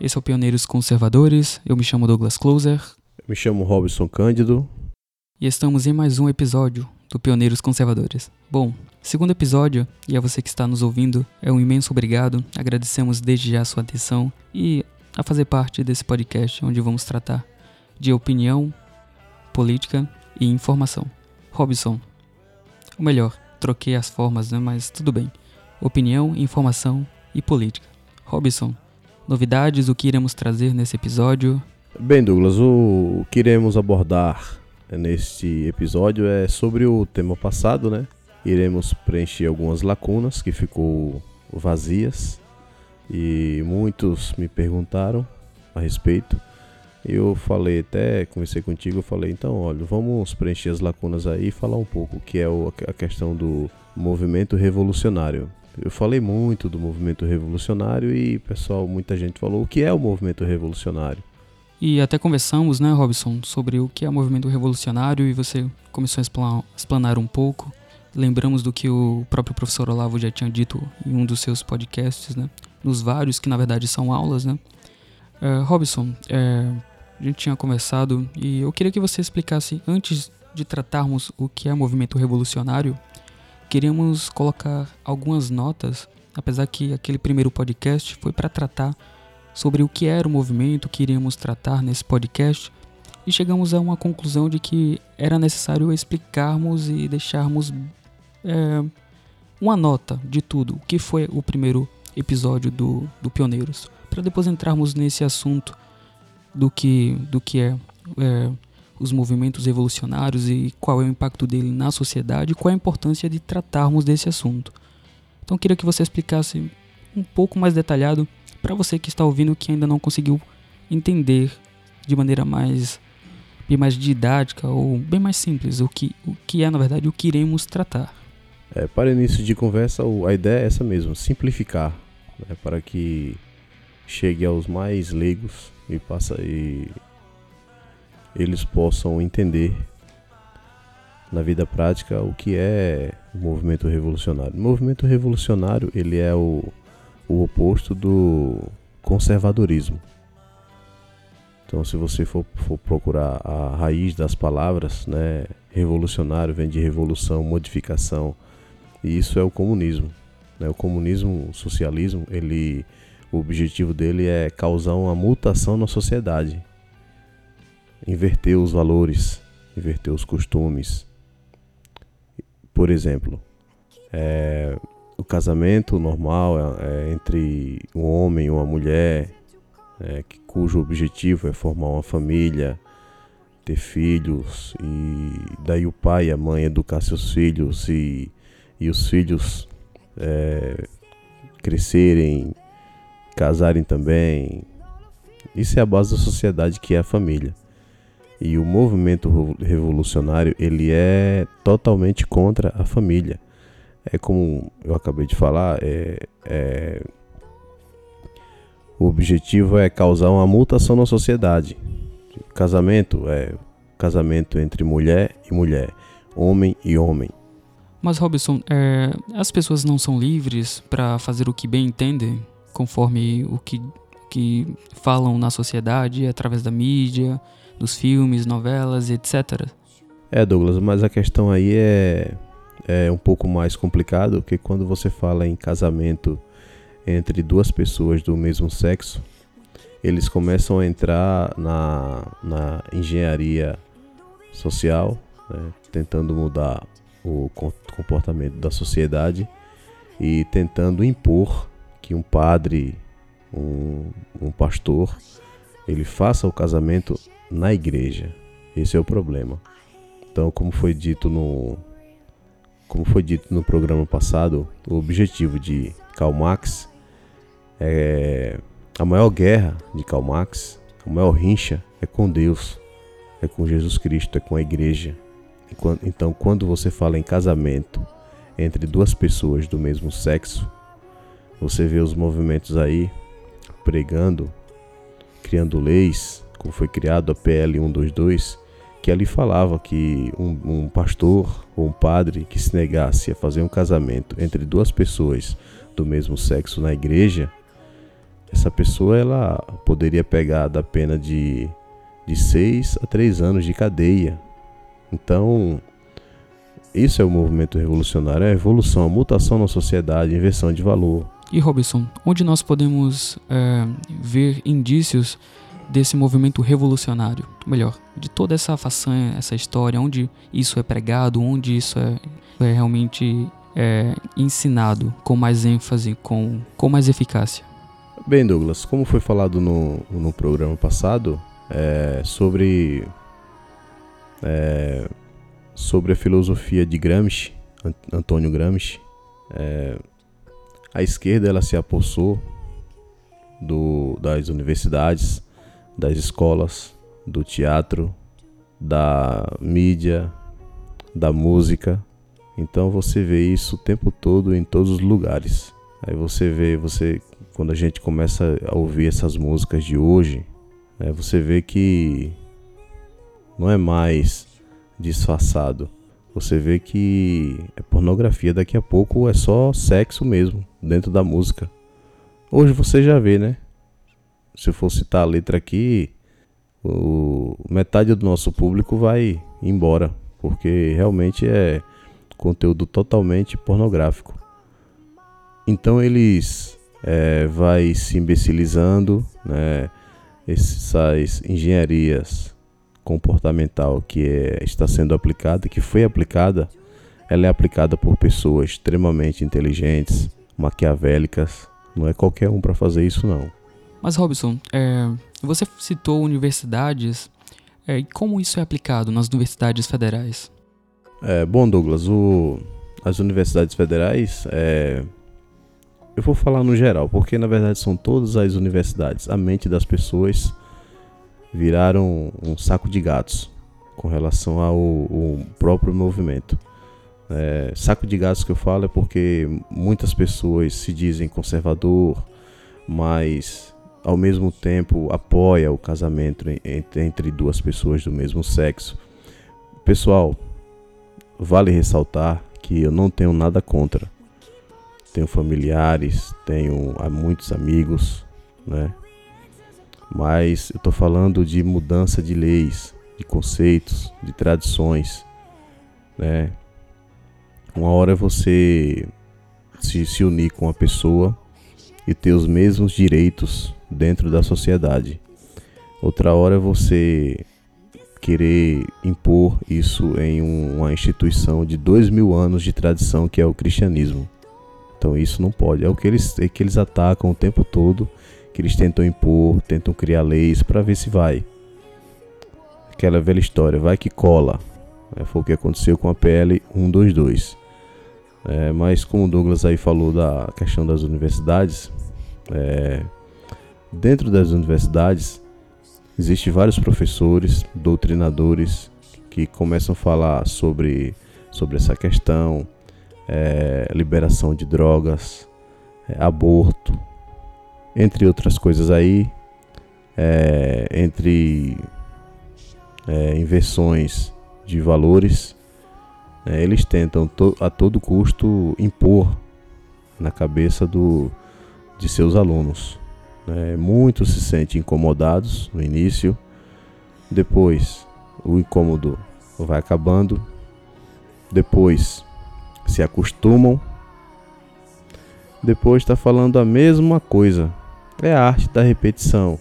Esse é o Pioneiros Conservadores. Eu me chamo Douglas Closer. Me chamo Robson Cândido. E estamos em mais um episódio do Pioneiros Conservadores. Bom, segundo episódio, e a você que está nos ouvindo, é um imenso obrigado. Agradecemos desde já a sua atenção e a fazer parte desse podcast onde vamos tratar de opinião, política e informação. Robson, ou melhor, troquei as formas, né? Mas tudo bem. Opinião, informação e política. Robson, novidades, o que iremos trazer nesse episódio? Bem, Douglas, o que iremos abordar neste episódio é sobre o tema passado, né? Iremos preencher algumas lacunas que ficou vazias e muitos me perguntaram a respeito. Eu falei, até conversei contigo, eu falei, então, olha, vamos preencher as lacunas aí e falar um pouco, que é a questão do movimento revolucionário. Eu falei muito do movimento revolucionário e, pessoal, muita gente falou o que é o movimento revolucionário. E até conversamos, né, Robson, sobre o que é o movimento revolucionário e você começou a explanar um pouco. Lembramos do que o próprio professor Olavo já tinha dito em um dos seus podcasts, né? Nos vários, que na verdade são aulas, né? Uh, Robson, é, a gente tinha conversado e eu queria que você explicasse, antes de tratarmos o que é movimento revolucionário, queríamos colocar algumas notas, apesar que aquele primeiro podcast foi para tratar sobre o que era o movimento que iríamos tratar nesse podcast e chegamos a uma conclusão de que era necessário explicarmos e deixarmos é, uma nota de tudo, o que foi o primeiro episódio do, do Pioneiros, para depois entrarmos nesse assunto do que, do que é, é os movimentos revolucionários e qual é o impacto dele na sociedade e qual é a importância de tratarmos desse assunto. Então queria que você explicasse um pouco mais detalhado para você que está ouvindo que ainda não conseguiu entender de maneira mais bem mais didática ou bem mais simples o que, o que é na verdade o que iremos tratar. É, para início de conversa, a ideia é essa mesmo, simplificar, né, para que chegue aos mais leigos e passa e eles possam entender na vida prática o que é o movimento revolucionário. O movimento revolucionário ele é o, o oposto do conservadorismo. Então, se você for, for, procurar a raiz das palavras, né, revolucionário vem de revolução, modificação, e isso é o comunismo. Né? O comunismo, o socialismo, ele, o objetivo dele é causar uma mutação na sociedade inverter os valores, inverter os costumes. Por exemplo, é, o casamento normal é, é entre um homem e uma mulher, é, que, cujo objetivo é formar uma família, ter filhos, e daí o pai e a mãe educar seus filhos e, e os filhos é, crescerem, casarem também. Isso é a base da sociedade que é a família. E o movimento revolucionário ele é totalmente contra a família. É como eu acabei de falar, é, é, o objetivo é causar uma mutação na sociedade. Casamento é casamento entre mulher e mulher, homem e homem. Mas Robson, é, as pessoas não são livres para fazer o que bem entendem, conforme o que, que falam na sociedade, através da mídia, dos filmes, novelas, etc. É, Douglas, mas a questão aí é, é um pouco mais complicado, porque quando você fala em casamento entre duas pessoas do mesmo sexo, eles começam a entrar na, na engenharia social, né, tentando mudar o comportamento da sociedade e tentando impor que um padre, um, um pastor, ele faça o casamento na igreja. Esse é o problema. Então, como foi dito no como foi dito no programa passado, o objetivo de Karl Marx é a maior guerra de Karl Marx, a maior rincha é com Deus, é com Jesus Cristo, é com a igreja. Então, quando você fala em casamento entre duas pessoas do mesmo sexo, você vê os movimentos aí pregando, criando leis, como foi criado a PL 122, que ali falava que um, um, pastor ou um padre que se negasse a fazer um casamento entre duas pessoas do mesmo sexo na igreja, essa pessoa ela poderia pegar da pena de de 6 a 3 anos de cadeia. Então, isso é o movimento revolucionário, é a evolução, a mutação na sociedade, inversão de valor. E Robson, onde nós podemos é, ver indícios desse movimento revolucionário? Melhor, de toda essa façanha, essa história, onde isso é pregado, onde isso é, é realmente é, ensinado com mais ênfase, com, com mais eficácia? Bem, Douglas, como foi falado no, no programa passado, é, sobre é, sobre a filosofia de Gramsci, Antônio Gramsci, é, a esquerda ela se apossou do, das universidades, das escolas, do teatro, da mídia, da música. Então você vê isso o tempo todo em todos os lugares. Aí você vê, você quando a gente começa a ouvir essas músicas de hoje, né, você vê que não é mais disfarçado. Você vê que é pornografia, daqui a pouco é só sexo mesmo, dentro da música. Hoje você já vê, né? Se eu for citar a letra aqui, o, metade do nosso público vai embora, porque realmente é conteúdo totalmente pornográfico. Então eles é, vai se imbecilizando, né? essas engenharias comportamental que é, está sendo aplicada, que foi aplicada, ela é aplicada por pessoas extremamente inteligentes, maquiavélicas. Não é qualquer um para fazer isso não. Mas Robson, é, você citou universidades. É, como isso é aplicado nas universidades federais? É, bom, Douglas, o, as universidades federais é, eu vou falar no geral, porque na verdade são todas as universidades. A mente das pessoas viraram um saco de gatos com relação ao, ao próprio movimento. É, saco de gatos que eu falo é porque muitas pessoas se dizem conservador, mas ao mesmo tempo apoia o casamento entre duas pessoas do mesmo sexo. Pessoal, vale ressaltar que eu não tenho nada contra tenho familiares, tenho muitos amigos, né? Mas eu estou falando de mudança de leis, de conceitos, de tradições, né? Uma hora você se, se unir com a pessoa e ter os mesmos direitos dentro da sociedade. Outra hora é você querer impor isso em uma instituição de dois mil anos de tradição que é o cristianismo. Então isso não pode. É o que eles, é que eles atacam o tempo todo, que eles tentam impor, tentam criar leis para ver se vai. Aquela velha história, vai que cola. É, foi o que aconteceu com a PL 122. É, mas como o Douglas aí falou da questão das universidades, é, dentro das universidades existem vários professores, doutrinadores que começam a falar sobre, sobre essa questão, é, liberação de drogas, é, aborto, entre outras coisas aí, é, entre é, inversões de valores, né, eles tentam to a todo custo impor na cabeça do, de seus alunos. Né. Muitos se sentem incomodados no início, depois o incômodo vai acabando, depois se acostumam. Depois está falando a mesma coisa. É a arte da repetição.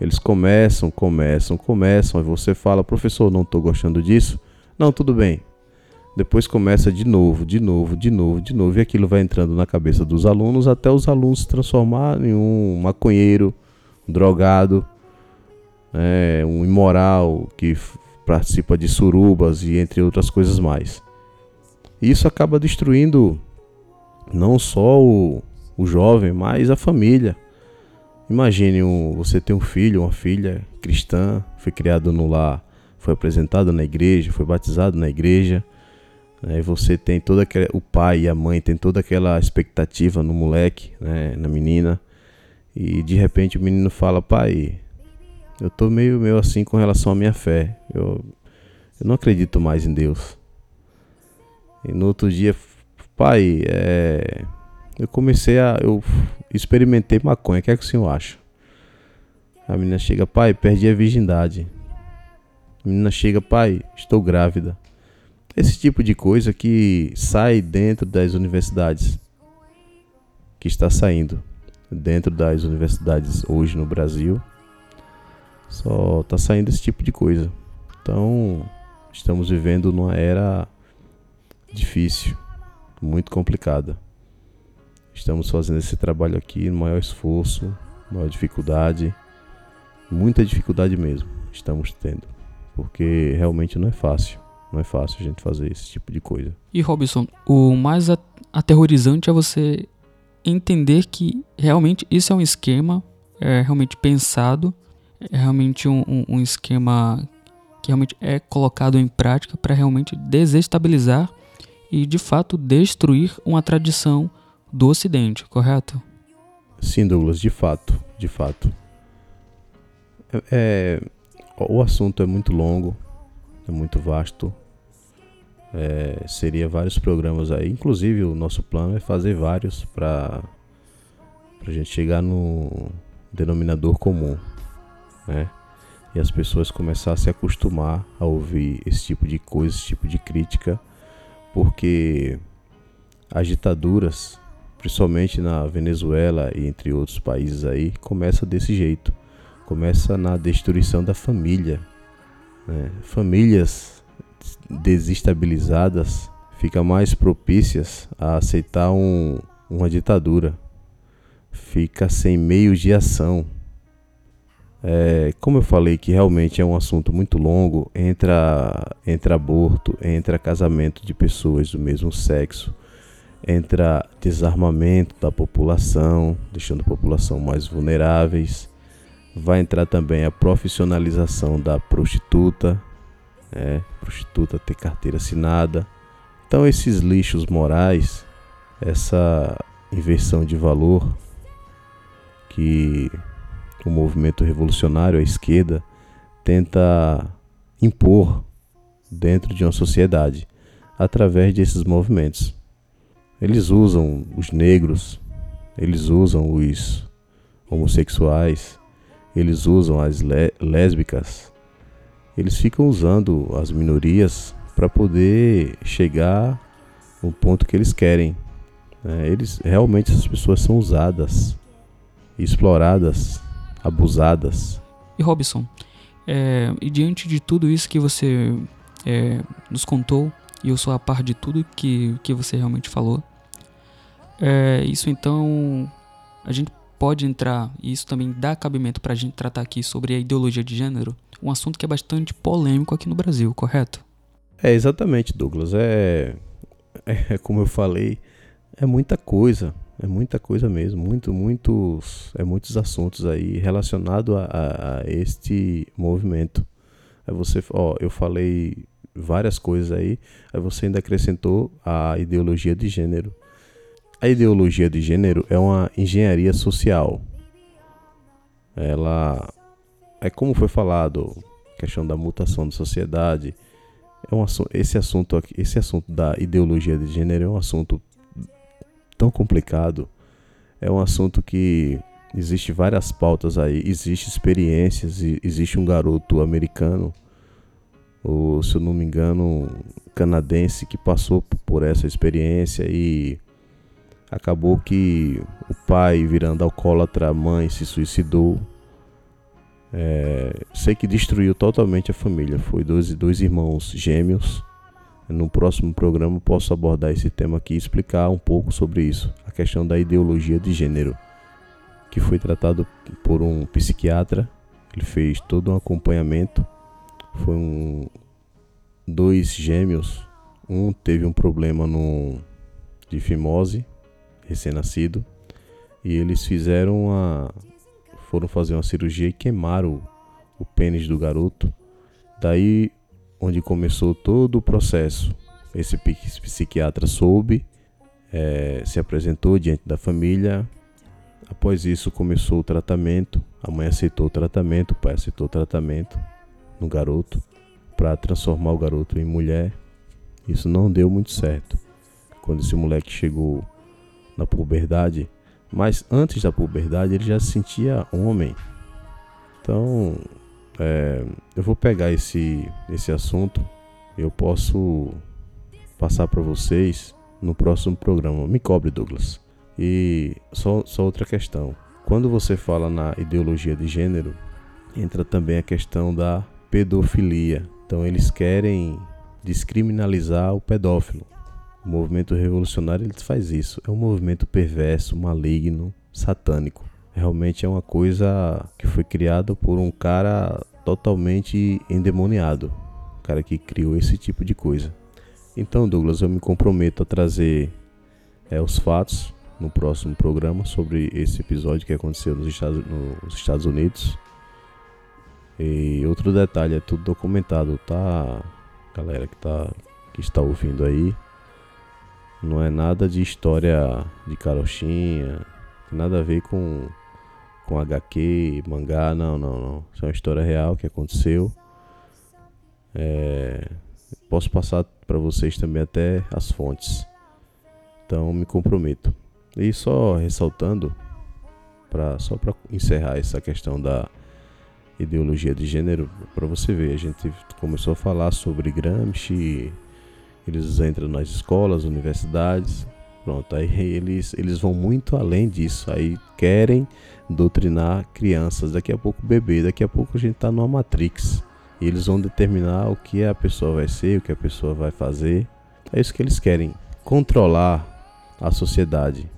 Eles começam, começam, começam. Aí você fala, professor, não estou gostando disso. Não, tudo bem. Depois começa de novo, de novo, de novo, de novo. E aquilo vai entrando na cabeça dos alunos até os alunos se transformarem em um maconheiro, um drogado, é, um imoral que participa de surubas e entre outras coisas mais. E isso acaba destruindo não só o, o jovem, mas a família. Imagine um, você ter um filho, uma filha cristã, foi criado no lar, foi apresentado na igreja, foi batizado na igreja. Né, e você tem toda aquela, o pai e a mãe tem toda aquela expectativa no moleque, né, na menina. E de repente o menino fala: "Pai, eu tô meio meio assim com relação à minha fé. Eu, eu não acredito mais em Deus. E no outro dia, pai, é, eu comecei a. Eu experimentei maconha. O que é que o senhor acha? A menina chega, pai, perdi a virgindade. A menina chega, pai, estou grávida. Esse tipo de coisa que sai dentro das universidades. Que está saindo dentro das universidades hoje no Brasil. Só está saindo esse tipo de coisa. Então, estamos vivendo numa era difícil, muito complicada. Estamos fazendo esse trabalho aqui no maior esforço, maior dificuldade, muita dificuldade mesmo estamos tendo, porque realmente não é fácil, não é fácil a gente fazer esse tipo de coisa. E Robson, o mais aterrorizante é você entender que realmente isso é um esquema, é realmente pensado, é realmente um, um, um esquema que realmente é colocado em prática para realmente desestabilizar e de fato destruir uma tradição do Ocidente, correto? Sim, Douglas, de fato, de fato. É, é, o assunto é muito longo, é muito vasto. É, seria vários programas aí. Inclusive, o nosso plano é fazer vários para a gente chegar no denominador comum, né? E as pessoas começar a se acostumar a ouvir esse tipo de coisa, esse tipo de crítica, porque as ditaduras principalmente na Venezuela e entre outros países aí, começa desse jeito. Começa na destruição da família. Né? Famílias desestabilizadas ficam mais propícias a aceitar um, uma ditadura. Fica sem meios de ação. É, como eu falei que realmente é um assunto muito longo, entra, entra aborto, entra casamento de pessoas do mesmo sexo, entra desarmamento da população, deixando a população mais vulneráveis. Vai entrar também a profissionalização da prostituta, é, prostituta ter carteira assinada. Então esses lixos morais, essa inversão de valor que o movimento revolucionário, a esquerda, tenta impor dentro de uma sociedade através desses movimentos. Eles usam os negros, eles usam os homossexuais, eles usam as lésbicas, eles ficam usando as minorias para poder chegar no ponto que eles querem. É, eles realmente essas pessoas são usadas, exploradas, abusadas. E Robson, é, e diante de tudo isso que você é, nos contou, e eu sou a par de tudo que, que você realmente falou. É, isso então a gente pode entrar, e isso também dá cabimento para a gente tratar aqui sobre a ideologia de gênero, um assunto que é bastante polêmico aqui no Brasil, correto? É, exatamente, Douglas. É, é, é como eu falei, é muita coisa, é muita coisa mesmo, muito, muitos, é muitos assuntos aí relacionados a, a, a este movimento. Aí você, ó, eu falei várias coisas aí, aí você ainda acrescentou a ideologia de gênero. A ideologia de gênero é uma engenharia social. Ela é como foi falado, questão da mutação da sociedade. É um, esse assunto aqui, esse assunto da ideologia de gênero é um assunto tão complicado. É um assunto que existe várias pautas aí, existe experiências, existe um garoto americano ou se eu não me engano, canadense que passou por essa experiência e acabou que o pai, virando alcoólatra, a mãe se suicidou. É, sei que destruiu totalmente a família. Foi dois, dois irmãos gêmeos. No próximo programa posso abordar esse tema aqui e explicar um pouco sobre isso, a questão da ideologia de gênero, que foi tratado por um psiquiatra. Ele fez todo um acompanhamento foi um dois gêmeos. Um teve um problema no de fimose, recém-nascido, e eles fizeram uma foram fazer uma cirurgia e queimaram o, o pênis do garoto. Daí onde começou todo o processo. Esse psiquiatra soube, é, se apresentou diante da família. Após isso começou o tratamento. A mãe aceitou o tratamento, o pai aceitou o tratamento no garoto para transformar o garoto em mulher. Isso não deu muito certo. Quando esse moleque chegou na puberdade, mas antes da puberdade ele já se sentia homem. Então, é, eu vou pegar esse, esse assunto, eu posso passar para vocês no próximo programa. Me cobre, Douglas. E só, só outra questão. Quando você fala na ideologia de gênero, entra também a questão da pedofilia. Então eles querem descriminalizar o pedófilo. O movimento revolucionário ele faz isso. É um movimento perverso, maligno, satânico. Realmente é uma coisa que foi criada por um cara totalmente endemoniado. O cara que criou esse tipo de coisa. Então, Douglas, eu me comprometo a trazer é, os fatos no próximo programa sobre esse episódio que aconteceu nos Estados, nos Estados Unidos. E outro detalhe, é tudo documentado, tá? Galera que, tá, que está ouvindo aí. Não é nada de história de carochinha, nada a ver com, com HQ, mangá, não, não, não. Isso é uma história real que aconteceu. É, posso passar para vocês também até as fontes. Então me comprometo. E só ressaltando, pra, só para encerrar essa questão da ideologia de gênero, para você ver, a gente começou a falar sobre Gramsci, eles entram nas escolas, universidades, pronto, aí eles, eles vão muito além disso, aí querem doutrinar crianças, daqui a pouco bebê, daqui a pouco a gente está numa Matrix, e eles vão determinar o que a pessoa vai ser, o que a pessoa vai fazer. É isso que eles querem, controlar a sociedade.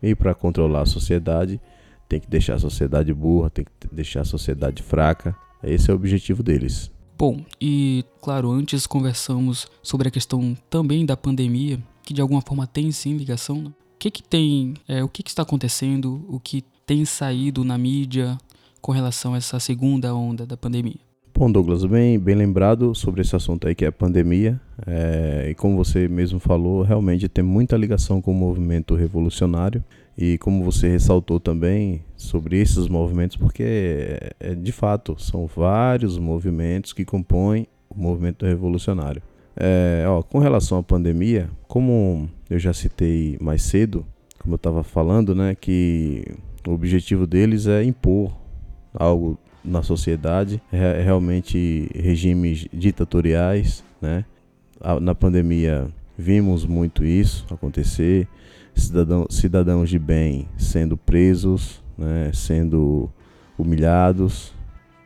E para controlar a sociedade, tem que deixar a sociedade burra, tem que deixar a sociedade fraca. Esse é o objetivo deles. Bom, e claro, antes conversamos sobre a questão também da pandemia, que de alguma forma tem sim ligação. Né? O que que tem, é, o que que está acontecendo, o que tem saído na mídia com relação a essa segunda onda da pandemia? Bom, Douglas, bem, bem lembrado sobre esse assunto aí que é a pandemia. É, e como você mesmo falou, realmente tem muita ligação com o movimento revolucionário. E como você ressaltou também sobre esses movimentos, porque é, é, de fato são vários movimentos que compõem o movimento revolucionário. É, ó, com relação à pandemia, como eu já citei mais cedo, como eu estava falando, né, que o objetivo deles é impor algo na sociedade, é realmente regimes ditatoriais, né? Na pandemia vimos muito isso acontecer, cidadão, cidadãos de bem sendo presos, né? sendo humilhados,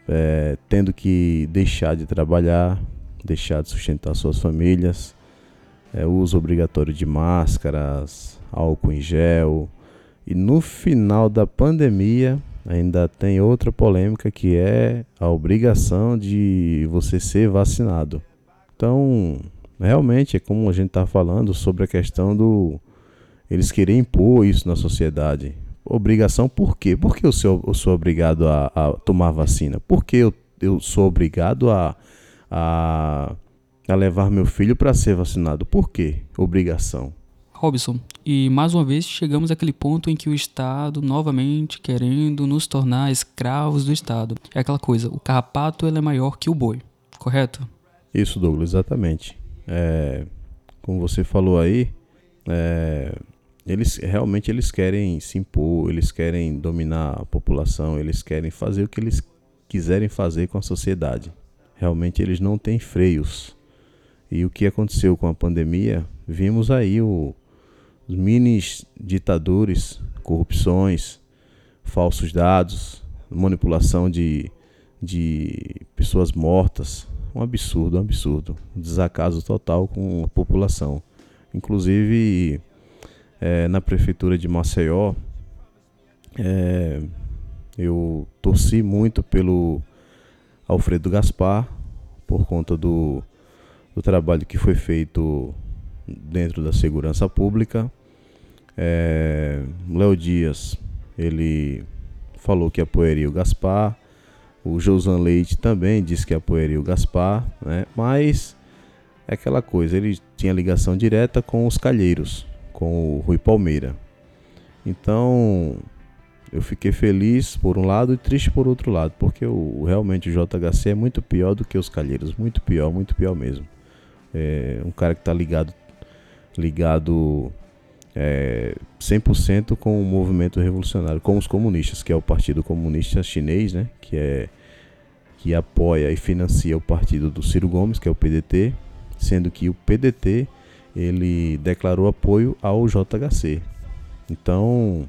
é, tendo que deixar de trabalhar, deixar de sustentar suas famílias, é, uso obrigatório de máscaras, álcool em gel. E no final da pandemia, ainda tem outra polêmica que é a obrigação de você ser vacinado. Então, realmente é como a gente está falando sobre a questão do eles querem impor isso na sociedade. Obrigação por quê? Por que eu sou, eu sou obrigado a, a, tomar vacina? Por que eu, eu sou obrigado a, a, a levar meu filho para ser vacinado? Por que obrigação? Robson, e mais uma vez chegamos àquele ponto em que o Estado, novamente querendo nos tornar escravos do Estado. É aquela coisa, o carrapato é maior que o boi, correto? Isso, Douglas, exatamente. É, como você falou aí, é, eles realmente eles querem se impor, eles querem dominar a população, eles querem fazer o que eles quiserem fazer com a sociedade. Realmente eles não têm freios. E o que aconteceu com a pandemia, vimos aí o os mini ditadores, corrupções, falsos dados, manipulação de, de pessoas mortas. Um absurdo, um absurdo. Um desacaso total com a população. Inclusive, é, na prefeitura de Maceió, é, eu torci muito pelo Alfredo Gaspar, por conta do, do trabalho que foi feito dentro da segurança pública. É, Léo Dias, ele falou que apoiaria o Gaspar. O Josan Leite também disse que apoiaria o Gaspar, né? mas é aquela coisa, ele tinha ligação direta com os Calheiros, com o Rui Palmeira. Então, eu fiquei feliz por um lado e triste por outro lado, porque o, realmente o JHC é muito pior do que os Calheiros, muito pior, muito pior mesmo. É um cara que está ligado ligado é, 100% com o movimento revolucionário, com os comunistas, que é o Partido Comunista Chinês, né, que é que apoia e financia o partido do Ciro Gomes, que é o PDT, sendo que o PDT ele declarou apoio ao JHC. Então,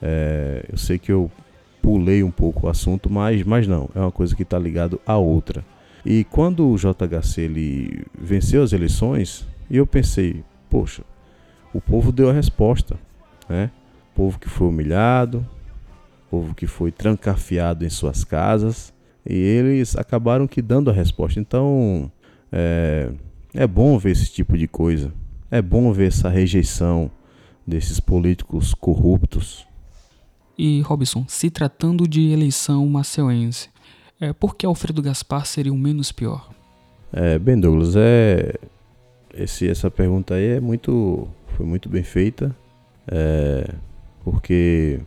é, eu sei que eu pulei um pouco o assunto, mas, mas não, é uma coisa que está ligado à outra. E quando o JHC ele venceu as eleições, eu pensei, poxa, o povo deu a resposta, né? O povo que foi humilhado, o povo que foi trancafiado em suas casas, e eles acabaram que dando a resposta. Então, é, é bom ver esse tipo de coisa. É bom ver essa rejeição desses políticos corruptos. E, Robson, se tratando de eleição maceuense, é, por que Alfredo Gaspar seria o menos pior? É, bem, Douglas, é, esse, essa pergunta aí é muito, foi muito bem feita, é, porque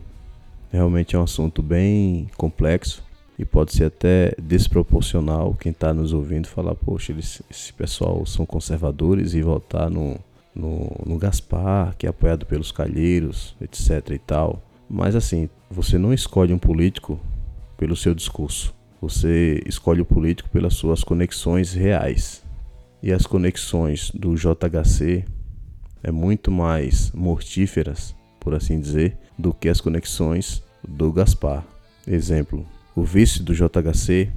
realmente é um assunto bem complexo e pode ser até desproporcional quem está nos ouvindo falar, poxa, eles, esse pessoal são conservadores e votar no, no, no Gaspar, que é apoiado pelos calheiros, etc e tal. Mas assim, você não escolhe um político pelo seu discurso. Você escolhe o político pelas suas conexões reais. E as conexões do JHC é muito mais mortíferas, por assim dizer, do que as conexões do Gaspar. Exemplo, o vice do JHC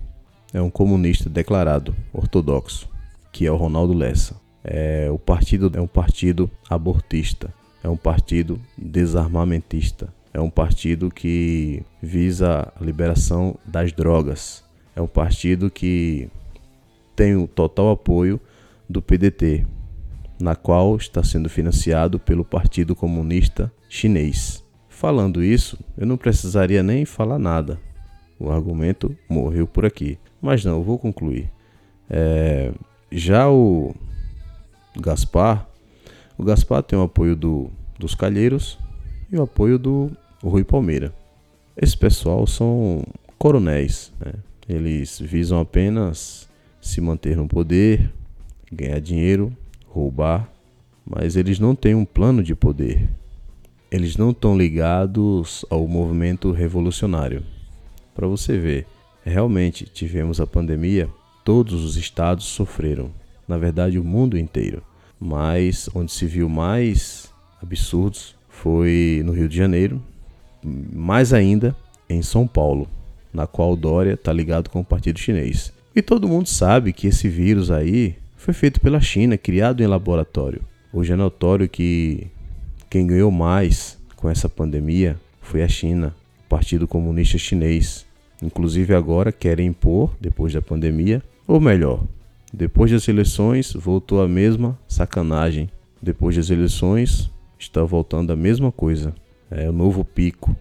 é um comunista declarado, ortodoxo, que é o Ronaldo Lessa. É, o partido é um partido abortista, é um partido desarmamentista, é um partido que visa a liberação das drogas, é um partido que tem o total apoio do PDT, na qual está sendo financiado pelo Partido Comunista Chinês. Falando isso, eu não precisaria nem falar nada, o argumento morreu por aqui. Mas não, eu vou concluir. É, já o Gaspar, o Gaspar tem o apoio do, dos Calheiros e o apoio do Rui Palmeira. Esse pessoal são coronéis, né? eles visam apenas se manter no poder, ganhar dinheiro, roubar, mas eles não têm um plano de poder. Eles não estão ligados ao movimento revolucionário. Para você ver, realmente tivemos a pandemia, todos os estados sofreram, na verdade o mundo inteiro. Mas onde se viu mais absurdos foi no Rio de Janeiro, mais ainda em São Paulo, na qual Dória está ligado com o Partido Chinês. E todo mundo sabe que esse vírus aí foi feito pela China, criado em laboratório. Hoje é notório que quem ganhou mais com essa pandemia foi a China, o Partido Comunista Chinês. Inclusive agora querem impor, depois da pandemia, ou melhor, depois das eleições voltou a mesma sacanagem. Depois das eleições está voltando a mesma coisa. É o novo pico.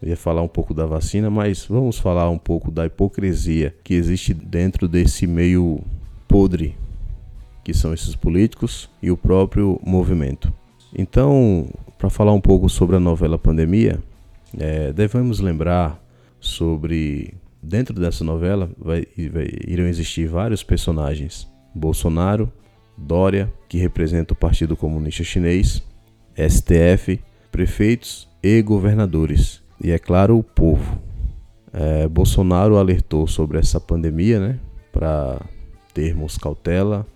Eu ia falar um pouco da vacina, mas vamos falar um pouco da hipocrisia que existe dentro desse meio podre que são esses políticos e o próprio movimento. Então, para falar um pouco sobre a novela Pandemia, é, devemos lembrar sobre dentro dessa novela vai, vai, irão existir vários personagens: Bolsonaro, Dória, que representa o Partido Comunista Chinês, STF, prefeitos e governadores, e é claro, o povo. É, Bolsonaro alertou sobre essa pandemia, né, para termos cautela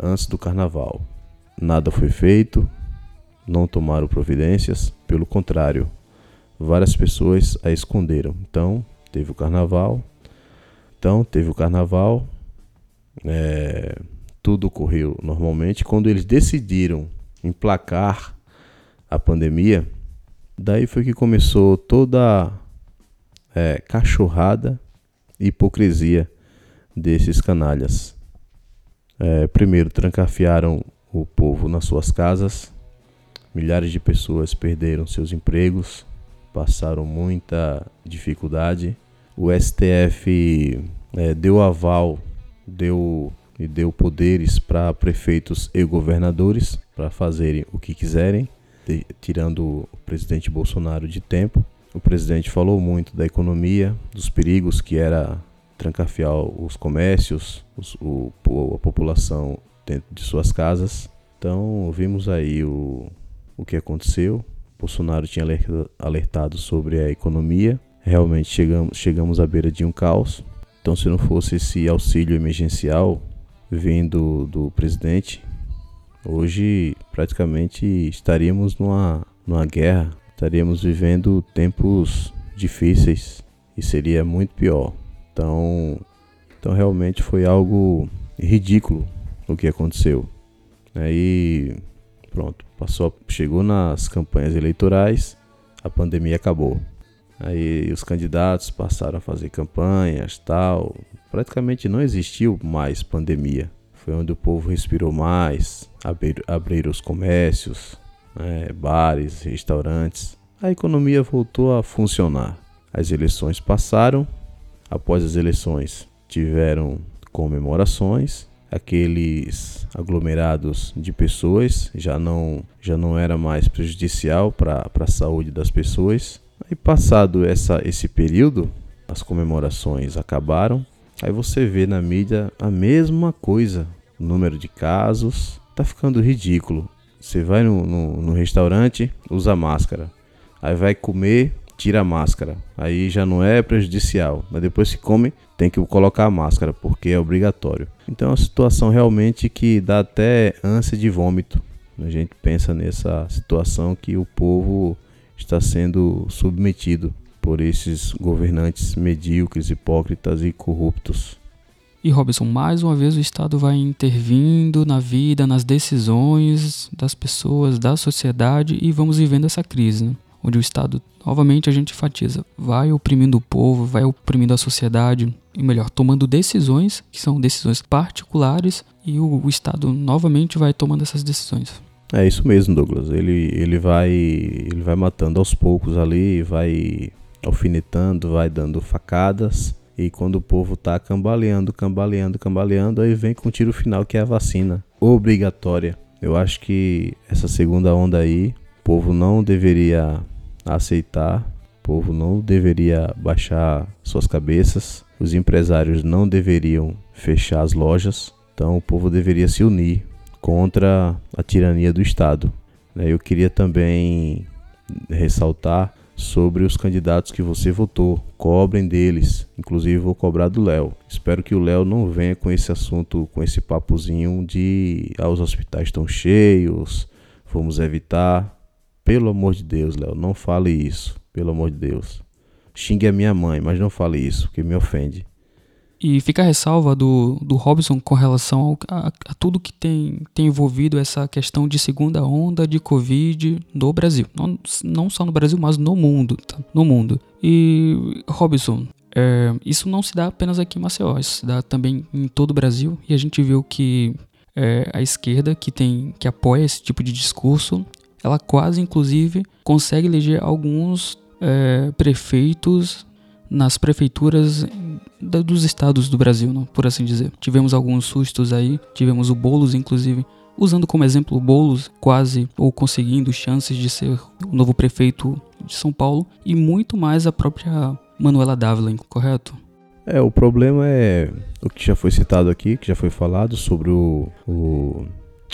antes do carnaval. Nada foi feito, não tomaram providências, pelo contrário, várias pessoas a esconderam. Então, teve o carnaval. Então, teve o carnaval. É, tudo ocorreu normalmente. Quando eles decidiram emplacar a pandemia, daí foi que começou toda a é, cachorrada e hipocrisia desses canalhas. É, primeiro, trancafiaram o povo nas suas casas. Milhares de pessoas perderam seus empregos, passaram muita dificuldade. O STF é, deu aval, deu e deu poderes para prefeitos e governadores para fazerem o que quiserem, de, tirando o presidente Bolsonaro de tempo. O presidente falou muito da economia, dos perigos que era trancafiar os comércios, os, o, a população dentro de suas casas. Então vimos aí o o que aconteceu. Bolsonaro tinha alertado sobre a economia. Realmente chegamos, chegamos à beira de um caos. Então, se não fosse esse auxílio emergencial vindo do presidente, hoje praticamente estaríamos numa, numa guerra, estaríamos vivendo tempos difíceis e seria muito pior. Então, então realmente foi algo ridículo o que aconteceu. Aí pronto, passou, chegou nas campanhas eleitorais, a pandemia acabou. Aí os candidatos passaram a fazer campanhas, tal. Praticamente não existiu mais pandemia. Foi onde o povo respirou mais, abrir, abriram os comércios, né, bares, restaurantes. A economia voltou a funcionar. As eleições passaram. Após as eleições, tiveram comemorações. Aqueles aglomerados de pessoas já não, já não era mais prejudicial para a saúde das pessoas. E passado essa, esse período, as comemorações acabaram. Aí você vê na mídia a mesma coisa. O número de casos tá ficando ridículo. Você vai no, no, no restaurante, usa máscara. Aí vai comer, tira a máscara. Aí já não é prejudicial. Mas depois que come, tem que colocar a máscara, porque é obrigatório. Então é uma situação realmente que dá até ânsia de vômito. A gente pensa nessa situação que o povo está sendo submetido por esses governantes medíocres, hipócritas e corruptos. E Robson, mais uma vez o Estado vai intervindo na vida, nas decisões das pessoas, da sociedade e vamos vivendo essa crise, né? Onde o Estado, novamente a gente enfatiza, vai oprimindo o povo, vai oprimindo a sociedade, e melhor, tomando decisões que são decisões particulares e o, o Estado novamente vai tomando essas decisões. É isso mesmo, Douglas. Ele, ele vai ele vai matando aos poucos ali, vai alfinetando, vai dando facadas. E quando o povo tá cambaleando, cambaleando, cambaleando, aí vem com o tiro final que é a vacina obrigatória. Eu acho que essa segunda onda aí, o povo não deveria aceitar, o povo não deveria baixar suas cabeças, os empresários não deveriam fechar as lojas, então o povo deveria se unir contra a tirania do Estado. Né? Eu queria também ressaltar sobre os candidatos que você votou. Cobrem deles. Inclusive vou cobrar do Léo. Espero que o Léo não venha com esse assunto, com esse papozinho de ah, os hospitais estão cheios, vamos evitar. Pelo amor de Deus, Léo, não fale isso. Pelo amor de Deus. Xingue a minha mãe, mas não fale isso, porque me ofende. E fica a ressalva do, do Robson com relação ao, a, a, tudo que tem, tem envolvido essa questão de segunda onda de Covid no Brasil. Não, não só no Brasil, mas no mundo. Tá? No mundo. E, Robson, é, isso não se dá apenas aqui em Maceió, isso se dá também em todo o Brasil. E a gente viu que é, a esquerda, que, tem, que apoia esse tipo de discurso, ela quase, inclusive, consegue eleger alguns é, prefeitos nas prefeituras dos estados do Brasil, não, por assim dizer. Tivemos alguns sustos aí, tivemos o Bolos, inclusive, usando como exemplo o Boulos quase ou conseguindo chances de ser o novo prefeito de São Paulo e muito mais a própria Manuela Dávila, correto? É, o problema é o que já foi citado aqui, que já foi falado sobre o, o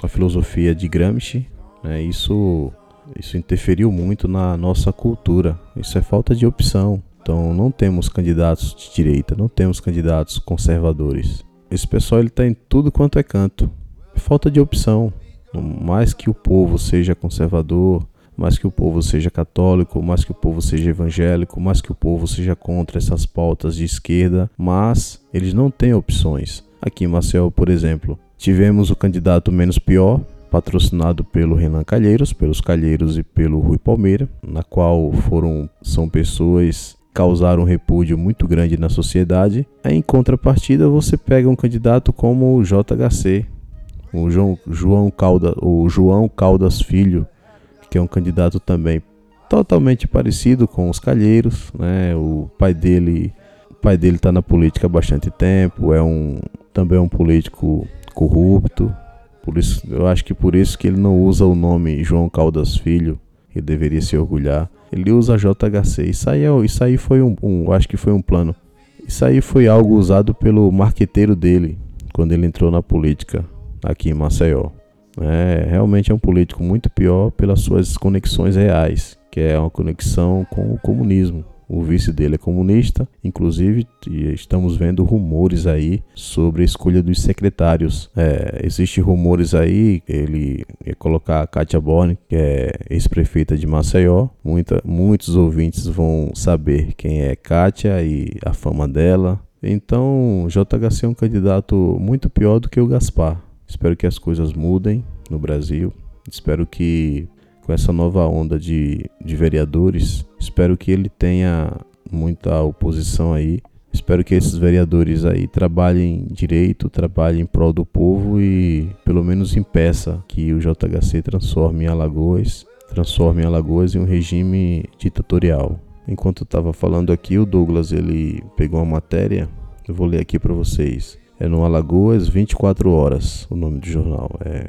a filosofia de Gramsci, né? Isso isso interferiu muito na nossa cultura. Isso é falta de opção. Então não temos candidatos de direita, não temos candidatos conservadores. Esse pessoal está em tudo quanto é canto. É falta de opção. Mais que o povo seja conservador, mais que o povo seja católico, mais que o povo seja evangélico, mais que o povo seja contra essas pautas de esquerda, mas eles não têm opções. Aqui em Maceió, por exemplo, tivemos o candidato menos pior, patrocinado pelo Renan Calheiros, pelos Calheiros e pelo Rui Palmeira, na qual foram são pessoas causaram um repúdio muito grande na sociedade. Em contrapartida, você pega um candidato como o JHC, o João, João, Calda, o João Caldas Filho, que é um candidato também totalmente parecido com os Calheiros, né? O pai dele, o pai dele está na política há bastante tempo, é um também é um político corrupto. Por isso, eu acho que por isso que ele não usa o nome João Caldas Filho, ele deveria se orgulhar ele usa JHC. Isso aí, é, isso aí foi um, um, acho que foi um plano. Isso aí foi algo usado pelo marqueteiro dele quando ele entrou na política aqui em Maceió. É, realmente é um político muito pior pelas suas conexões reais, que é uma conexão com o comunismo. O vice dele é comunista, inclusive estamos vendo rumores aí sobre a escolha dos secretários. É, Existem rumores aí, ele ia colocar a Katia Borne, que é ex-prefeita de Maceió. Muita, muitos ouvintes vão saber quem é Katia e a fama dela. Então, JHC é um candidato muito pior do que o Gaspar. Espero que as coisas mudem no Brasil. Espero que com essa nova onda de, de vereadores, espero que ele tenha muita oposição aí. Espero que esses vereadores aí trabalhem direito, trabalhem em prol do povo e pelo menos impeça que o JHC transforme Alagoas, transforme Alagoas em um regime ditatorial. Enquanto eu estava falando aqui, o Douglas ele pegou uma matéria, eu vou ler aqui para vocês. É no Alagoas 24 horas, o nome do jornal. É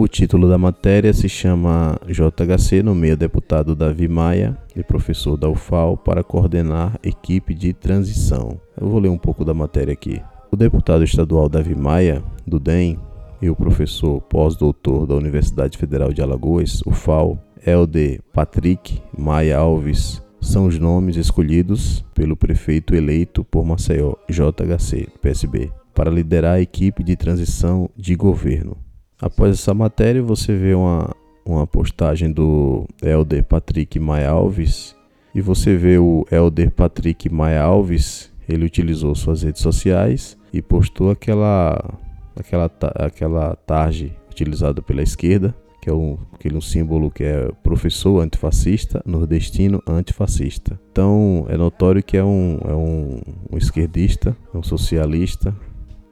o título da matéria se chama JHC nomeia deputado Davi Maia e professor da UFAL para coordenar equipe de transição. Eu vou ler um pouco da matéria aqui. O deputado estadual Davi Maia, do DEM, e o professor pós-doutor da Universidade Federal de Alagoas, UFAL, Elde Patrick Maia Alves, são os nomes escolhidos pelo prefeito eleito por Maceió, JHC, PSB, para liderar a equipe de transição de governo. Após essa matéria, você vê uma, uma postagem do Elder Patrick Maia Alves e você vê o Elder Patrick Maia Alves, ele utilizou suas redes sociais e postou aquela aquela aquela tarde utilizada pela esquerda, que é um, aquele um símbolo que é professor antifascista, nordestino antifascista. Então é notório que é um, é um, um esquerdista, um socialista,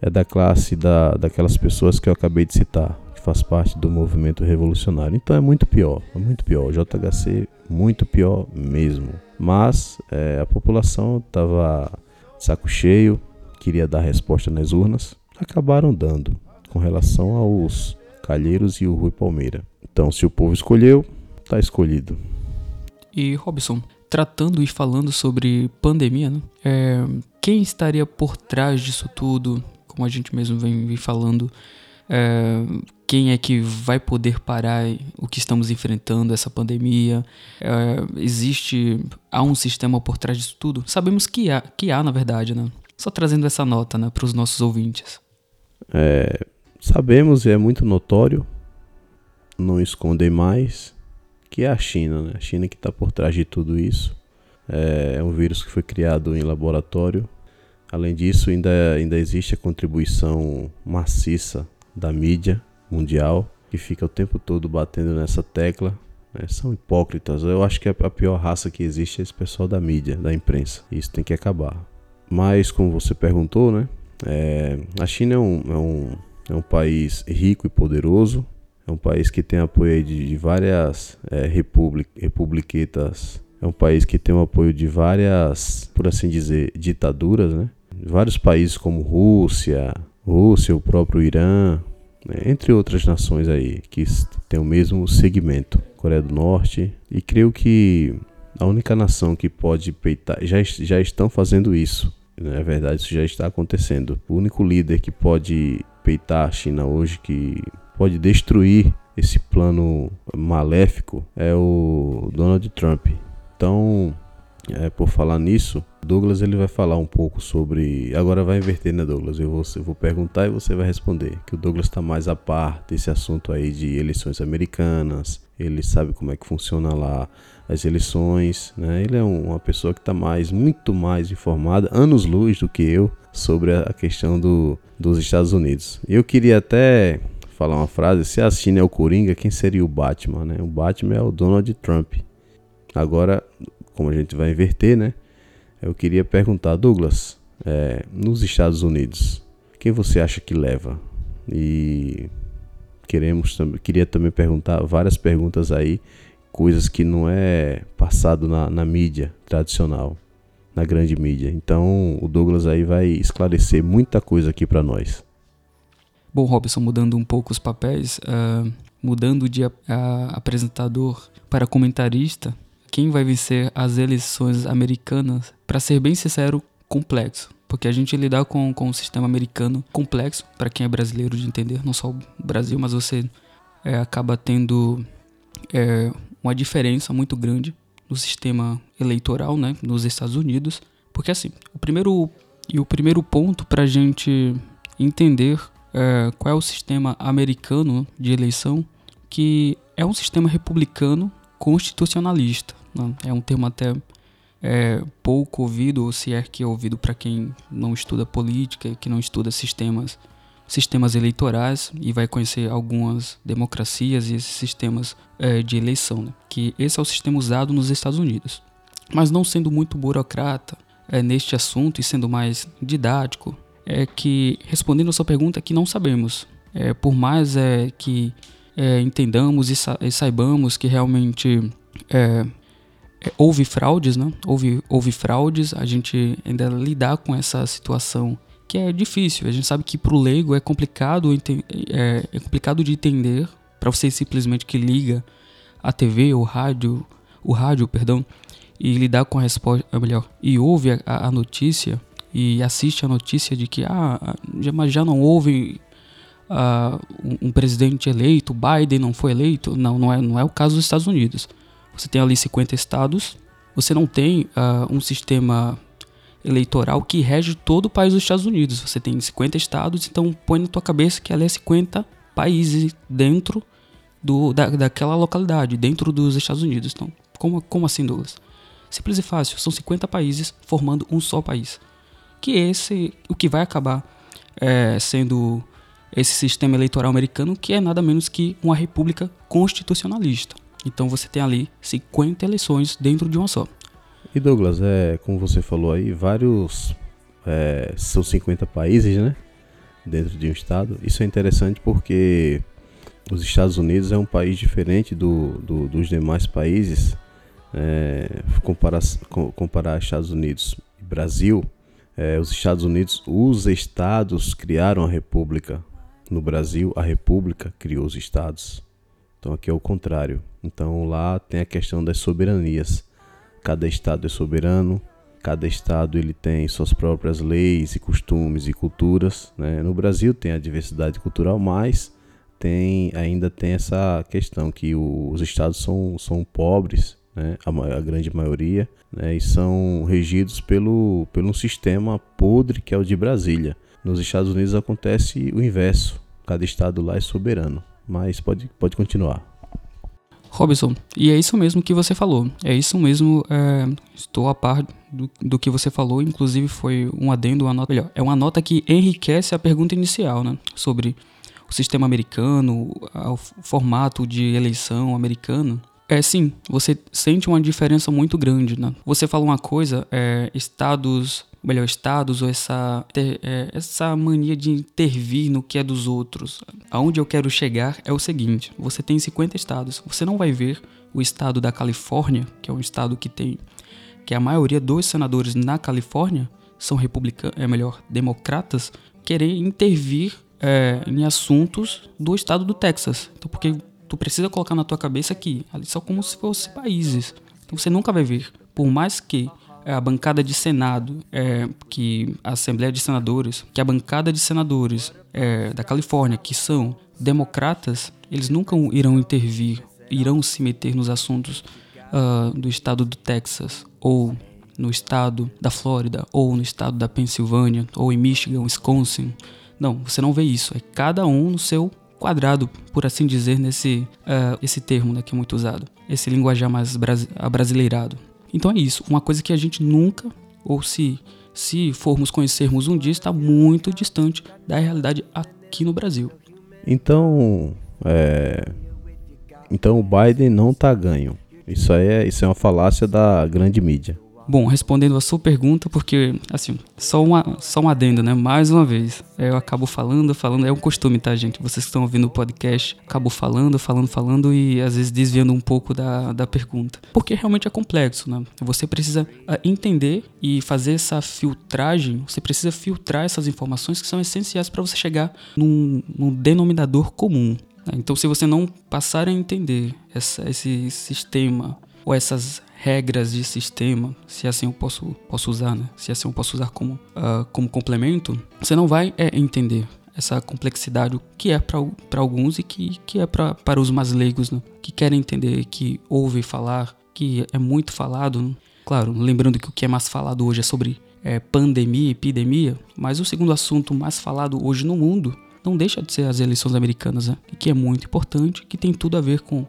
é da classe da, daquelas pessoas que eu acabei de citar, que faz parte do movimento revolucionário. Então é muito pior, é muito pior. O JHC, muito pior mesmo. Mas é, a população estava saco cheio, queria dar resposta nas urnas, acabaram dando com relação aos Calheiros e o Rui Palmeira. Então, se o povo escolheu, está escolhido. E Robson, tratando e falando sobre pandemia, né? É, quem estaria por trás disso tudo? Como a gente mesmo vem, vem falando, é, quem é que vai poder parar o que estamos enfrentando, essa pandemia? É, existe, há um sistema por trás disso tudo? Sabemos que há, que há na verdade, né? Só trazendo essa nota né, para os nossos ouvintes. É, sabemos e é muito notório, não escondem mais, que é a China, né? A China que está por trás de tudo isso. É, é um vírus que foi criado em laboratório Além disso, ainda, ainda existe a contribuição maciça da mídia mundial, que fica o tempo todo batendo nessa tecla. Né? São hipócritas. Eu acho que a pior raça que existe é esse pessoal da mídia, da imprensa. Isso tem que acabar. Mas, como você perguntou, né? É, a China é um, é, um, é um país rico e poderoso. É um país que tem apoio de, de várias é, republic, republiquetas. É um país que tem o apoio de várias, por assim dizer, ditaduras, né? vários países como Rússia, Rússia, o próprio Irã, né, entre outras nações aí que têm o mesmo segmento, Coreia do Norte, e creio que a única nação que pode peitar, já, já estão fazendo isso, na né, é verdade isso já está acontecendo. O único líder que pode peitar a China hoje, que pode destruir esse plano maléfico, é o Donald Trump. Então, é, por falar nisso, Douglas ele vai falar um pouco sobre. Agora vai inverter, né, Douglas? Eu vou, eu vou perguntar e você vai responder. Que o Douglas está mais a par desse assunto aí de eleições americanas. Ele sabe como é que funciona lá as eleições, né? Ele é um, uma pessoa que está mais, muito mais informada, anos luz do que eu, sobre a questão do, dos Estados Unidos. Eu queria até falar uma frase: se a China é o Coringa, quem seria o Batman, né? O Batman é o Donald Trump. Agora, como a gente vai inverter, né? Eu queria perguntar, Douglas, é, nos Estados Unidos, quem você acha que leva? E queremos queria também perguntar várias perguntas aí, coisas que não é passado na, na mídia tradicional, na grande mídia. Então o Douglas aí vai esclarecer muita coisa aqui para nós. Bom, Robson, mudando um pouco os papéis, uh, mudando de apresentador para comentarista, quem vai vencer as eleições americanas, para ser bem sincero, complexo. Porque a gente lidar com, com um sistema americano complexo, para quem é brasileiro de entender, não só o Brasil, mas você é, acaba tendo é, uma diferença muito grande no sistema eleitoral, né, nos Estados Unidos, porque assim, o primeiro e o primeiro ponto para a gente entender é, qual é o sistema americano de eleição, que é um sistema republicano constitucionalista. Né? É um termo até é, pouco ouvido, ou se é que é ouvido para quem não estuda política, que não estuda sistemas sistemas eleitorais e vai conhecer algumas democracias e esses sistemas é, de eleição, né? que esse é o sistema usado nos Estados Unidos. Mas não sendo muito burocrata é, neste assunto e sendo mais didático, é que respondendo a sua pergunta que não sabemos. É, por mais é, que é, entendamos e, sa e, saibamos que realmente é, é, houve fraudes, né? Houve, houve fraudes, a gente ainda lidar com essa situação que é difícil. A gente sabe que para o leigo é complicado, é, é complicado de entender para você simplesmente que liga a TV ou rádio, o rádio, perdão, e lidar com a resposta, é melhor, e ouve a, a, notícia e assiste a notícia de que ah, já, mas já não houve uh, um, presidente eleito, Biden não foi eleito. Não, não é, não é o caso dos Estados Unidos. Você tem ali 50 estados, você não tem uh, um sistema eleitoral que rege todo o país dos Estados Unidos. Você tem 50 estados, então põe na tua cabeça que ela é 50 países dentro do, da, daquela localidade, dentro dos Estados Unidos. Então, como, como assim, Douglas? Simples e fácil, são 50 países formando um só país. Que esse, o que vai acabar é, sendo esse sistema eleitoral americano, que é nada menos que uma república constitucionalista. Então você tem ali 50 eleições dentro de uma só. E Douglas, é, como você falou aí, vários. É, são 50 países, né? Dentro de um estado. Isso é interessante porque os Estados Unidos é um país diferente do, do dos demais países. É, comparar, comparar Estados Unidos e Brasil, é, os Estados Unidos, os estados criaram a república. No Brasil, a república criou os estados. Então aqui é o contrário. Então lá tem a questão das soberanias. Cada estado é soberano, cada estado ele tem suas próprias leis e costumes e culturas. Né? No Brasil tem a diversidade cultural, mas tem ainda tem essa questão que os estados são, são pobres, né? a, a, grande maioria, né? e são regidos pelo, pelo um sistema podre que é o de Brasília. Nos Estados Unidos acontece o inverso, cada estado lá é soberano. Mas pode, pode continuar. Robson, e é isso mesmo que você falou. É isso mesmo, é, estou a par do, do, que você falou, inclusive foi um adendo, uma nota melhor. É uma nota que enriquece a pergunta inicial, né? Sobre o sistema americano, o formato de eleição americano. É sim, você sente uma diferença muito grande, né? Você fala uma coisa, é, estados melhor, estados ou essa, é, essa mania de intervir no que é dos outros. Aonde eu quero chegar é o seguinte: você tem 50 estados, você não vai ver o estado da Califórnia, que é um estado que tem que a maioria dos senadores na Califórnia são republicanos, é melhor, democratas, querer intervir é, em assuntos do estado do Texas. Então, porque tu precisa colocar na tua cabeça que ali são como se fossem países. Então você nunca vai ver, por mais que a bancada de Senado, é, que a Assembleia de Senadores, que a bancada de senadores é, da Califórnia, que são democratas, eles nunca irão intervir, irão se meter nos assuntos uh, do estado do Texas ou no estado da Flórida ou no estado da Pensilvânia ou em Michigan, Wisconsin. Não, você não vê isso. É cada um no seu quadrado, por assim dizer, nesse uh, esse termo né, que é muito usado, esse linguajar mais bras abrasileirado. Então é isso, uma coisa que a gente nunca, ou se, se formos conhecermos um dia, está muito distante da realidade aqui no Brasil. Então, é, então o Biden não está ganho. Isso é, isso é uma falácia da grande mídia. Bom, respondendo a sua pergunta, porque, assim, só, uma, só um adendo, né? Mais uma vez, eu acabo falando, falando, é um costume, tá, gente? Vocês que estão ouvindo o podcast, acabo falando, falando, falando e às vezes desviando um pouco da, da pergunta. Porque realmente é complexo, né? Você precisa uh, entender e fazer essa filtragem, você precisa filtrar essas informações que são essenciais para você chegar num, num denominador comum. Né? Então, se você não passar a entender essa, esse sistema ou essas regras de sistema, se assim eu posso, posso usar, né? Se assim eu posso usar como, uh, como complemento, você não vai é, entender essa complexidade, que é para alguns e que, que é pra, para os mais leigos, né? que querem entender, que ouvem falar, que é muito falado. Né? Claro, lembrando que o que é mais falado hoje é sobre é, pandemia, epidemia, mas o segundo assunto mais falado hoje no mundo não deixa de ser as eleições americanas, né? que é muito importante, que tem tudo a ver com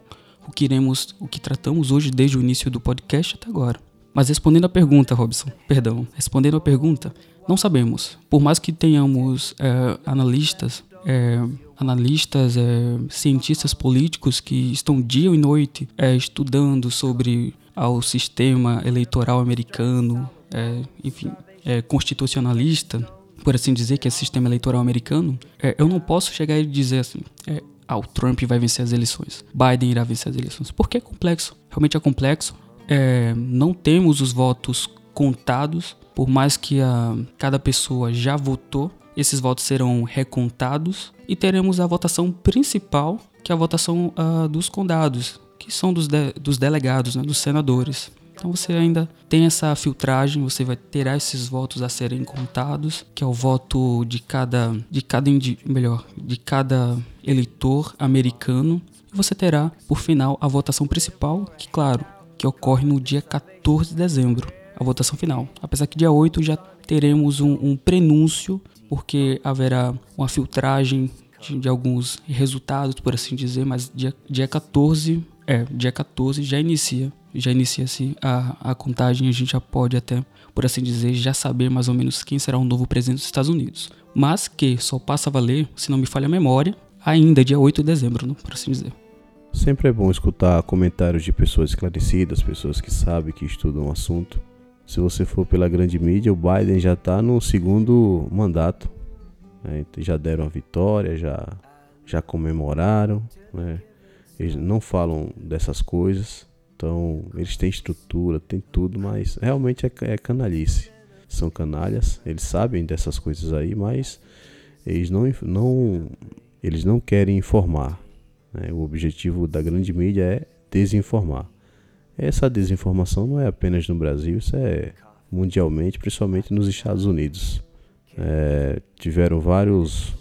o que iremos, o que tratamos hoje desde o início do podcast até agora. Mas respondendo a pergunta, Robson, perdão, respondendo a pergunta, não sabemos. Por mais que tenhamos é, analistas, é, analistas, é, cientistas políticos que estão dia e noite é, estudando sobre o sistema eleitoral americano, é, enfim, é, constitucionalista, por assim dizer, que é o sistema eleitoral americano, eu não posso chegar e dizer assim, ah, o Trump vai vencer as eleições, Biden irá vencer as eleições, porque é complexo, realmente é complexo. É, não temos os votos contados, por mais que a, cada pessoa já votou, esses votos serão recontados. E teremos a votação principal, que é a votação uh, dos condados, que são dos, de, dos delegados, né, dos senadores. Então você ainda tem essa filtragem, você vai ter esses votos a serem contados, que é o voto de cada de cada melhor, de cada eleitor americano. E você terá, por final, a votação principal, que claro, que ocorre no dia 14 de dezembro, a votação final. Apesar que dia 8 já teremos um, um prenúncio, porque haverá uma filtragem de, de, alguns resultados, por assim dizer, mas dia, dia 14, é, dia 14 já inicia já inicia-se a, a contagem, a gente já pode até, por assim dizer, já saber mais ou menos quem será o novo presidente dos Estados Unidos. Mas que só passa a valer, se não me falha a memória, ainda dia 8 de dezembro, né, por assim dizer. Sempre é bom escutar comentários de pessoas esclarecidas, pessoas que sabem, que estudam o assunto. Se você for pela grande mídia, o Biden já está no segundo mandato. Né? Já deram a vitória, já, já comemoraram. Né? Eles não falam dessas coisas. Então, eles têm estrutura, têm tudo, mas realmente é, é canalice. São canalhas, eles sabem dessas coisas aí, mas eles não, não, eles não querem informar. Né? O objetivo da grande mídia é desinformar. Essa desinformação não é apenas no Brasil, isso é mundialmente, principalmente nos Estados Unidos. É, tiveram vários,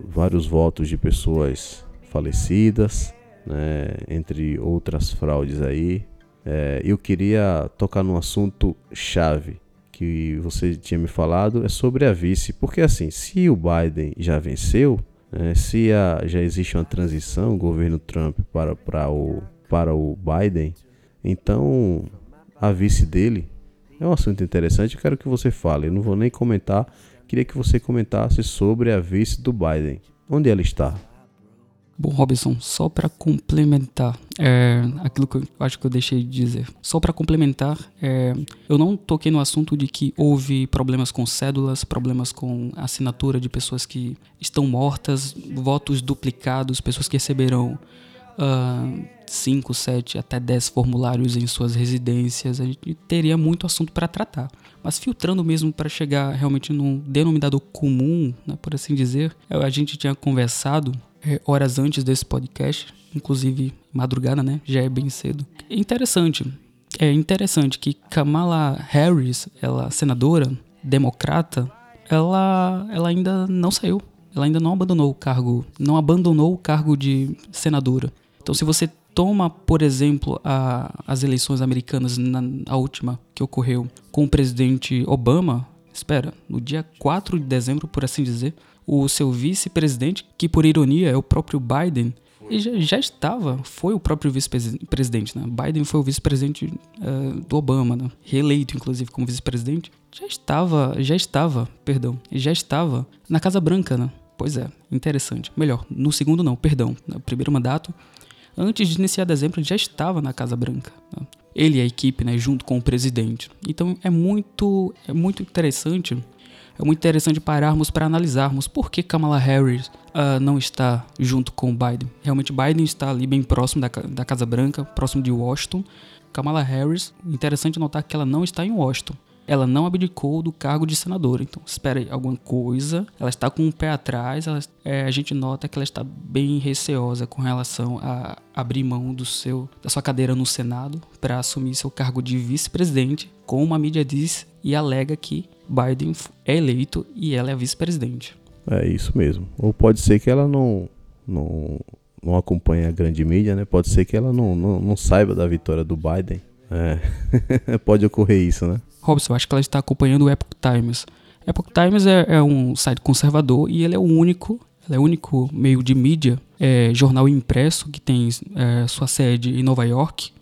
vários votos de pessoas falecidas, né, entre outras fraudes aí. É, eu queria tocar num assunto chave que você tinha me falado, é sobre a vice. Porque assim, se o Biden já venceu, né, se a, já existe uma transição, governo Trump para, para, o, para o Biden, então a vice dele é um assunto interessante. Eu quero que você fale, eu não vou nem comentar, queria que você comentasse sobre a vice do Biden. Onde ela está? Bom, Robson, só para complementar é, aquilo que eu acho que eu deixei de dizer. Só para complementar, é, eu não toquei no assunto de que houve problemas com cédulas, problemas com assinatura de pessoas que estão mortas, votos duplicados, pessoas que receberam 5, uh, 7, até 10 formulários em suas residências. A gente teria muito assunto para tratar. Mas filtrando mesmo para chegar realmente num denominador comum, né, por assim dizer, a gente tinha conversado é, horas antes desse podcast, inclusive madrugada, né? Já é bem cedo. É interessante. É interessante que Kamala Harris, ela senadora democrata, ela ela ainda não saiu. Ela ainda não abandonou o cargo, não abandonou o cargo de senadora. Então, se você toma, por exemplo, a, as eleições americanas, na, a última que ocorreu com o presidente Obama, espera, no dia 4 de dezembro, por assim dizer, o seu vice-presidente, que por ironia é o próprio Biden, e já, já estava, foi o próprio vice-presidente, né? Biden foi o vice-presidente uh, do Obama, né? reeleito inclusive como vice-presidente, já estava, já estava, perdão, já estava na Casa Branca, né? Pois é, interessante. Melhor, no segundo não, perdão, no primeiro mandato, antes de iniciar dezembro, já estava na Casa Branca. Né? Ele e a equipe, né, junto com o presidente. Então é muito, é muito interessante é muito interessante pararmos para analisarmos por que Kamala Harris uh, não está junto com Biden. Realmente, Biden está ali bem próximo da, da Casa Branca, próximo de Washington. Kamala Harris, interessante notar que ela não está em Washington ela não abdicou do cargo de senadora. Então, espera aí, alguma coisa. Ela está com um pé atrás. Ela, é, a gente nota que ela está bem receosa com relação a abrir mão do seu, da sua cadeira no Senado para assumir seu cargo de vice-presidente, como a mídia diz e alega que Biden é eleito e ela é vice-presidente. É isso mesmo. Ou pode ser que ela não, não, não acompanhe a grande mídia, né? Pode ser que ela não, não, não saiba da vitória do Biden. É. pode ocorrer isso, né? Robson, acho que ela está acompanhando o Epoch Times. Epoch Times é, é um site conservador e ele é o único, é o único meio de mídia, é, jornal impresso que tem é, sua sede em Nova York.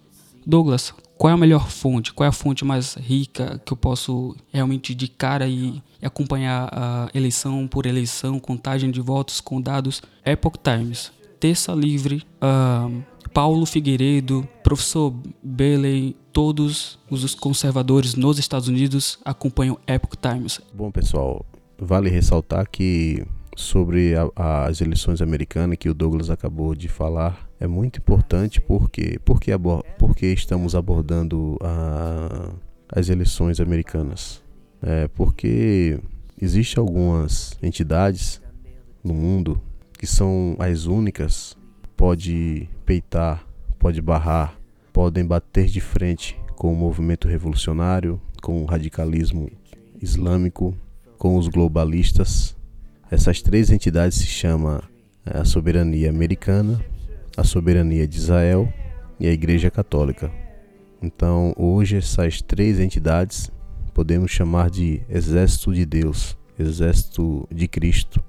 Douglas, qual é a melhor fonte? Qual é a fonte mais rica que eu posso realmente de cara e acompanhar a eleição por eleição, contagem de votos com dados? Epoch Times, Terça Livre, uh, Paulo Figueiredo, professor Bailey, todos os conservadores nos Estados Unidos acompanham Epoch Times. Bom, pessoal, vale ressaltar que sobre a, as eleições americanas que o Douglas acabou de falar é muito importante porque porque, porque estamos abordando a, as eleições americanas. É porque existem algumas entidades no mundo que são as únicas pode peitar, pode barrar, podem bater de frente com o movimento revolucionário, com o radicalismo islâmico, com os globalistas. Essas três entidades se chamam é, a soberania americana, a soberania de Israel e a Igreja Católica. Então, hoje essas três entidades podemos chamar de exército de Deus, exército de Cristo.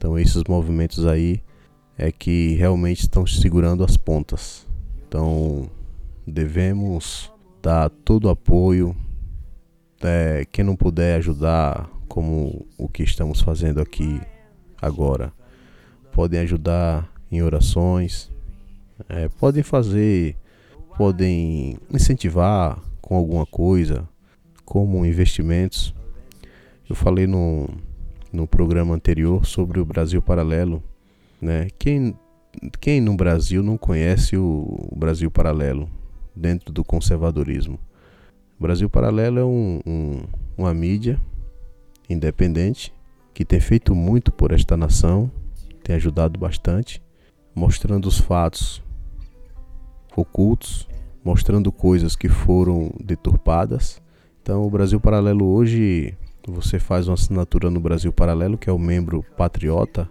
Então, esses movimentos aí é que realmente estão segurando as pontas. Então devemos dar todo o apoio. É, quem não puder ajudar, como o que estamos fazendo aqui agora, podem ajudar em orações, é, podem fazer, podem incentivar com alguma coisa, como investimentos. Eu falei no, no programa anterior sobre o Brasil Paralelo né? Quem, quem no Brasil não conhece o Brasil Paralelo dentro do conservadorismo? O Brasil Paralelo é um, um, uma mídia independente que tem feito muito por esta nação, tem ajudado bastante, mostrando os fatos ocultos, mostrando coisas que foram deturpadas. Então, o Brasil Paralelo hoje, você faz uma assinatura no Brasil Paralelo, que é o membro patriota,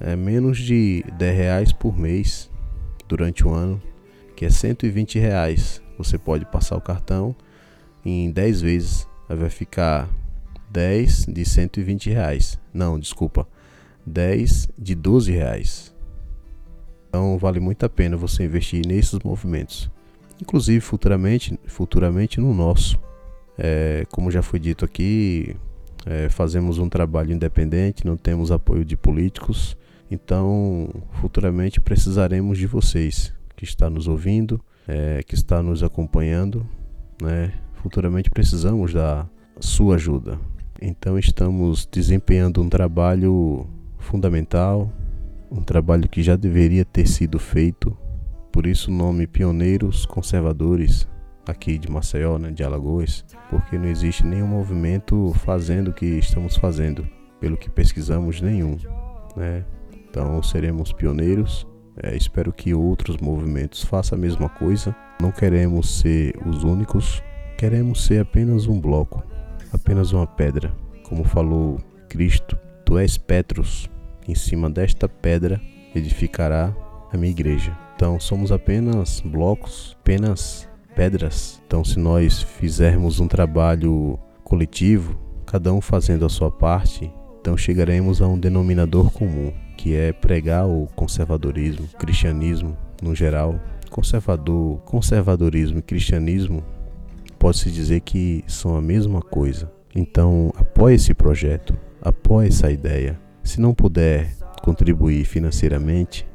é menos de 10 reais por mês durante o ano, que é 120 reais. Você pode passar o cartão em 10 vezes, aí vai ficar 10 de 120 reais. Não, desculpa, 10 de 12 reais. Então vale muito a pena você investir nesses movimentos. Inclusive futuramente, futuramente no nosso. É, como já foi dito aqui, é, fazemos um trabalho independente, não temos apoio de políticos. Então, futuramente precisaremos de vocês que está nos ouvindo, é, que está nos acompanhando, né? Futuramente precisamos da sua ajuda. Então, estamos desempenhando um trabalho fundamental, um trabalho que já deveria ter sido feito. Por isso, o nome Pioneiros Conservadores aqui de Maceió, né, de Alagoas, porque não existe nenhum movimento fazendo o que estamos fazendo, pelo que pesquisamos nenhum, né? Então seremos pioneiros. É, espero que outros movimentos façam a mesma coisa. Não queremos ser os únicos, queremos ser apenas um bloco, apenas uma pedra. Como falou Cristo, tu és Petros, em cima desta pedra edificará a minha igreja. Então somos apenas blocos, apenas pedras. Então se nós fizermos um trabalho coletivo, cada um fazendo a sua parte, então chegaremos a um denominador comum que é pregar o conservadorismo, o cristianismo no geral. Conservador, conservadorismo e cristianismo pode-se dizer que são a mesma coisa. Então, apoie esse projeto, apoie essa ideia. Se não puder contribuir financeiramente,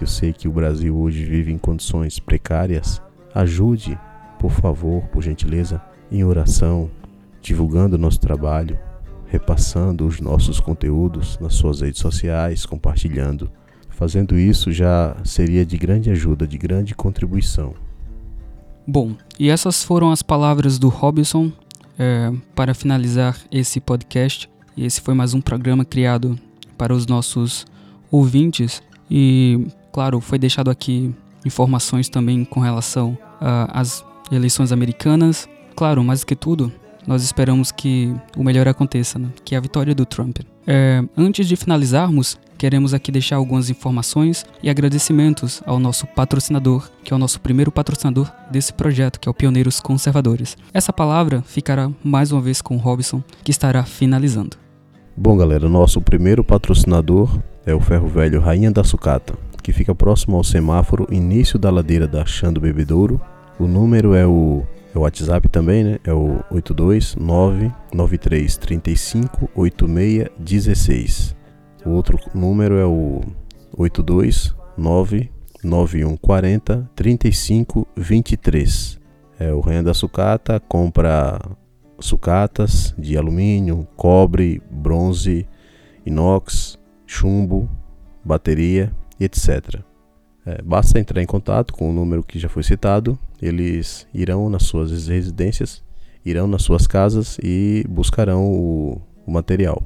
eu sei que o Brasil hoje vive em condições precárias, ajude, por favor, por gentileza, em oração, divulgando o nosso trabalho, repassando os nossos conteúdos nas suas redes sociais, compartilhando. Fazendo isso já seria de grande ajuda, de grande contribuição. Bom, e essas foram as palavras do Robson é, para finalizar esse podcast. E esse foi mais um programa criado para os nossos ouvintes. E, claro, foi deixado aqui informações também com relação às eleições americanas. Claro, mais do que tudo, nós esperamos que o melhor aconteça, né? que é a vitória do Trump. É, antes de finalizarmos, queremos aqui deixar algumas informações e agradecimentos ao nosso patrocinador, que é o nosso primeiro patrocinador desse projeto, que é o Pioneiros Conservadores. Essa palavra ficará mais uma vez com o Robson, que estará finalizando. Bom, galera, nosso primeiro patrocinador é o Ferro Velho Rainha da Sucata, que fica próximo ao semáforo início da ladeira da Chã do Bebedouro. O número é o, é o WhatsApp também, né? É o 82993358616. O outro número é o 82991403523. É o Rainha da Sucata compra sucatas de alumínio, cobre, bronze, inox, chumbo, bateria etc. É, basta entrar em contato com o número que já foi citado, eles irão nas suas residências, irão nas suas casas e buscarão o, o material.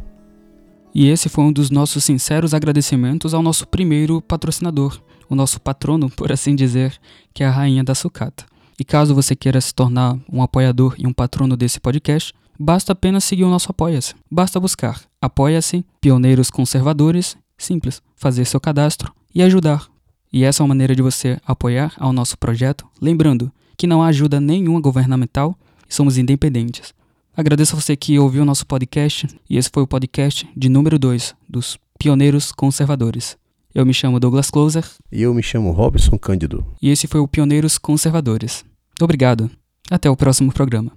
E esse foi um dos nossos sinceros agradecimentos ao nosso primeiro patrocinador, o nosso patrono, por assim dizer, que é a Rainha da Sucata. E caso você queira se tornar um apoiador e um patrono desse podcast, basta apenas seguir o nosso Apoia-se. Basta buscar Apoia-se, Pioneiros Conservadores, simples, fazer seu cadastro e ajudar. E essa é uma maneira de você apoiar ao nosso projeto, lembrando que não há ajuda nenhuma governamental e somos independentes. Agradeço a você que ouviu o nosso podcast e esse foi o podcast de número 2 dos Pioneiros Conservadores. Eu me chamo Douglas Closer. E eu me chamo Robson Cândido. E esse foi o Pioneiros Conservadores. Obrigado. Até o próximo programa.